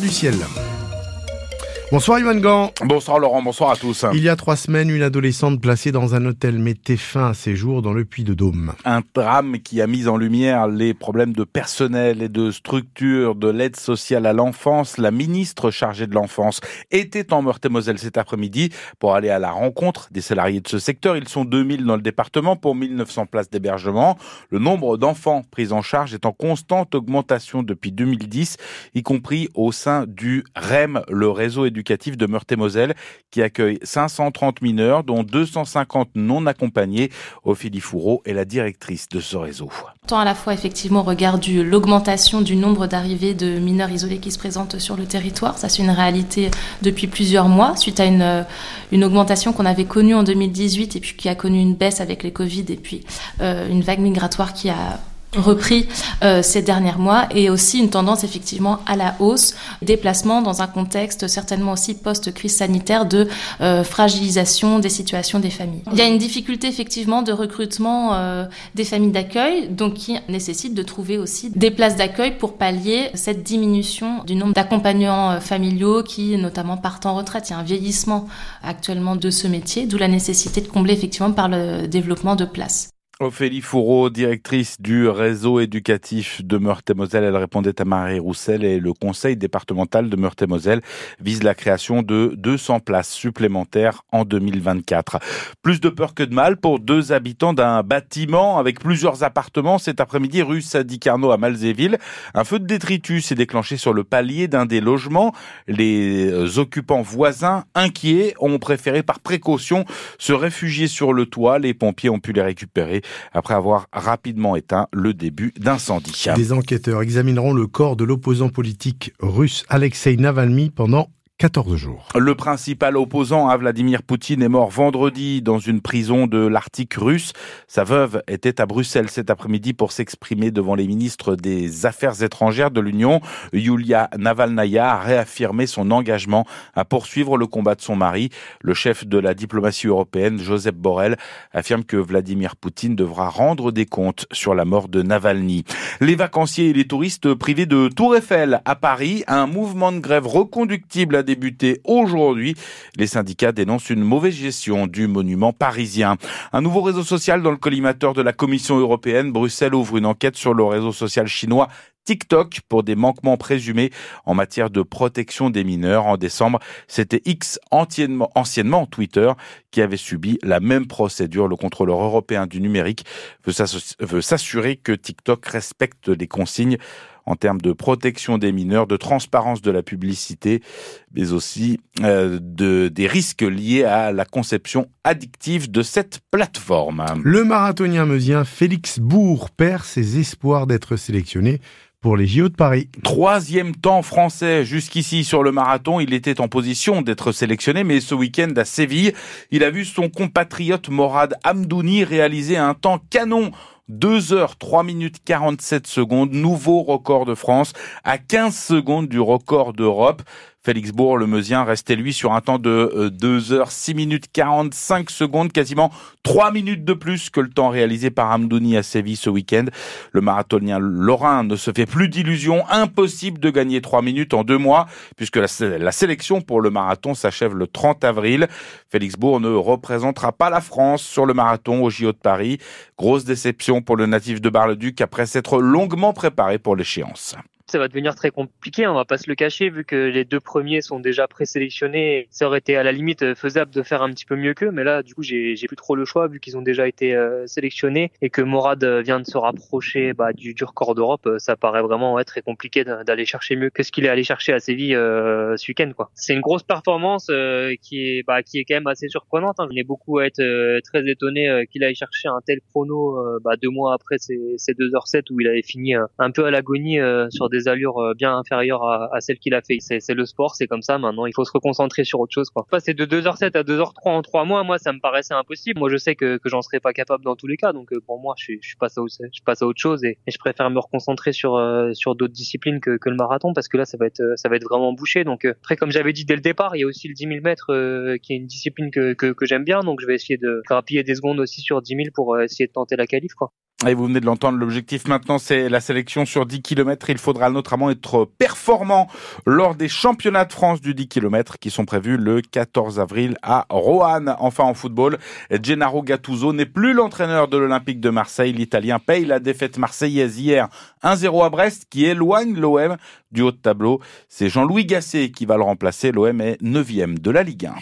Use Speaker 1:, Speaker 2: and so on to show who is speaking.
Speaker 1: du ciel. Bonsoir Yvan Gant.
Speaker 2: Bonsoir Laurent, bonsoir à tous.
Speaker 1: Il y a trois semaines, une adolescente placée dans un hôtel mettait fin à ses jours dans le Puy de Dôme.
Speaker 2: Un drame qui a mis en lumière les problèmes de personnel et de structure de l'aide sociale à l'enfance. La ministre chargée de l'enfance était en Meurthe-et-Moselle cet après-midi pour aller à la rencontre des salariés de ce secteur. Ils sont 2000 dans le département pour 1900 places d'hébergement. Le nombre d'enfants pris en charge est en constante augmentation depuis 2010, y compris au sein du REM, le réseau éducatif de Meurthe-et-Moselle qui accueille 530 mineurs, dont 250 non accompagnés. Ophélie Fourreau est la directrice de ce réseau.
Speaker 3: Tant à la fois effectivement au regard de l'augmentation du nombre d'arrivées de mineurs isolés qui se présentent sur le territoire, ça c'est une réalité depuis plusieurs mois suite à une, une augmentation qu'on avait connue en 2018 et puis qui a connu une baisse avec les Covid et puis euh, une vague migratoire qui a repris euh, ces derniers mois et aussi une tendance effectivement à la hausse des placements dans un contexte certainement aussi post-crise sanitaire de euh, fragilisation des situations des familles. Il y a une difficulté effectivement de recrutement euh, des familles d'accueil donc qui nécessite de trouver aussi des places d'accueil pour pallier cette diminution du nombre d'accompagnants familiaux qui notamment partent en retraite. Il y a un vieillissement actuellement de ce métier d'où la nécessité de combler effectivement par le développement de places.
Speaker 2: Ophélie Fourreau, directrice du réseau éducatif de Meurthe-et-Moselle, elle répondait à Marie Roussel et le conseil départemental de Meurthe-et-Moselle vise la création de 200 places supplémentaires en 2024. Plus de peur que de mal pour deux habitants d'un bâtiment avec plusieurs appartements cet après-midi rue Sadi Carnot à Malzéville. Un feu de détritus s'est déclenché sur le palier d'un des logements. Les occupants voisins inquiets ont préféré par précaution se réfugier sur le toit. Les pompiers ont pu les récupérer après avoir rapidement éteint le début d'incendie.
Speaker 1: Des enquêteurs examineront le corps de l'opposant politique russe Alexei Navalny pendant 14 jours.
Speaker 2: Le principal opposant à Vladimir Poutine est mort vendredi dans une prison de l'Arctique russe. Sa veuve était à Bruxelles cet après-midi pour s'exprimer devant les ministres des Affaires étrangères de l'Union. Yulia Navalnaya a réaffirmé son engagement à poursuivre le combat de son mari. Le chef de la diplomatie européenne, Joseph Borrell, affirme que Vladimir Poutine devra rendre des comptes sur la mort de Navalny. Les vacanciers et les touristes privés de Tour Eiffel à Paris, un mouvement de grève reconductible débuté aujourd'hui. Les syndicats dénoncent une mauvaise gestion du monument parisien. Un nouveau réseau social dans le collimateur de la Commission européenne. Bruxelles ouvre une enquête sur le réseau social chinois TikTok pour des manquements présumés en matière de protection des mineurs. En décembre, c'était X, anciennement Twitter, qui avait subi la même procédure. Le contrôleur européen du numérique veut s'assurer que TikTok respecte les consignes en termes de protection des mineurs, de transparence de la publicité, mais aussi euh, de, des risques liés à la conception addictive de cette plateforme.
Speaker 1: Le marathonien meusien Félix Bourg perd ses espoirs d'être sélectionné pour les JO de Paris.
Speaker 2: Troisième temps français jusqu'ici sur le marathon. Il était en position d'être sélectionné, mais ce week-end à Séville, il a vu son compatriote Morad Amdouni réaliser un temps canon 2 heures 3 minutes 47 secondes, nouveau record de France, à 15 secondes du record d'Europe. Félix Bourg, le Meusien, restait lui sur un temps de 2 euh, heures 6 minutes 45 secondes, quasiment 3 minutes de plus que le temps réalisé par Amdouni à Séville ce week-end. Le marathonien lorrain ne se fait plus d'illusions, impossible de gagner 3 minutes en deux mois, puisque la, la sélection pour le marathon s'achève le 30 avril. Félix Bourg ne représentera pas la France sur le marathon au JO de Paris. Grosse déception pour le natif de Bar-le-Duc après s'être longuement préparé pour l'échéance
Speaker 4: ça va devenir très compliqué, on va pas se le cacher, vu que les deux premiers sont déjà présélectionnés. Ça aurait été à la limite faisable de faire un petit peu mieux qu'eux, mais là, du coup, j'ai plus trop le choix, vu qu'ils ont déjà été euh, sélectionnés et que Morad vient de se rapprocher bah, du, record d'Europe. Ça paraît vraiment être très compliqué d'aller chercher mieux que ce qu'il est allé chercher à Séville euh, ce week-end. C'est une grosse performance euh, qui est bah, qui est quand même assez surprenante. Hein. Je n'ai beaucoup à être très étonné qu'il aille chercher un tel chrono bah, deux mois après ces, ces 2h07 où il avait fini un peu à l'agonie sur des allures euh, bien inférieures à, à celles qu'il a fait. C'est le sport, c'est comme ça. Maintenant, il faut se reconcentrer sur autre chose. Quoi. Passer de 2h07 à 2h03 en 3 mois, moi, ça me paraissait impossible. Moi, je sais que, que j'en serais pas capable dans tous les cas. Donc, euh, pour moi, je, passe, à, je passe à autre chose et, je préfère me reconcentrer sur, euh, d'autres disciplines que, le marathon parce que là, ça va être, vraiment bouché. Donc, après, comme j'avais dit dès le départ, il y a aussi le 10 000 mètres qui est une discipline que j'aime bien. Donc, je vais essayer de grappiller des secondes aussi sur 10 000 pour essayer de tenter la qualif. Quoi.
Speaker 2: Et vous venez de l'entendre, l'objectif maintenant c'est la sélection sur 10 km. Il faudra notamment être performant lors des championnats de France du 10 km qui sont prévus le 14 avril à Roanne. Enfin en football, Gennaro Gattuso n'est plus l'entraîneur de l'Olympique de Marseille. L'Italien paye la défaite marseillaise hier 1-0 à Brest qui éloigne l'OM du haut de tableau. C'est Jean-Louis Gasset qui va le remplacer. L'OM est 9 de la Ligue 1.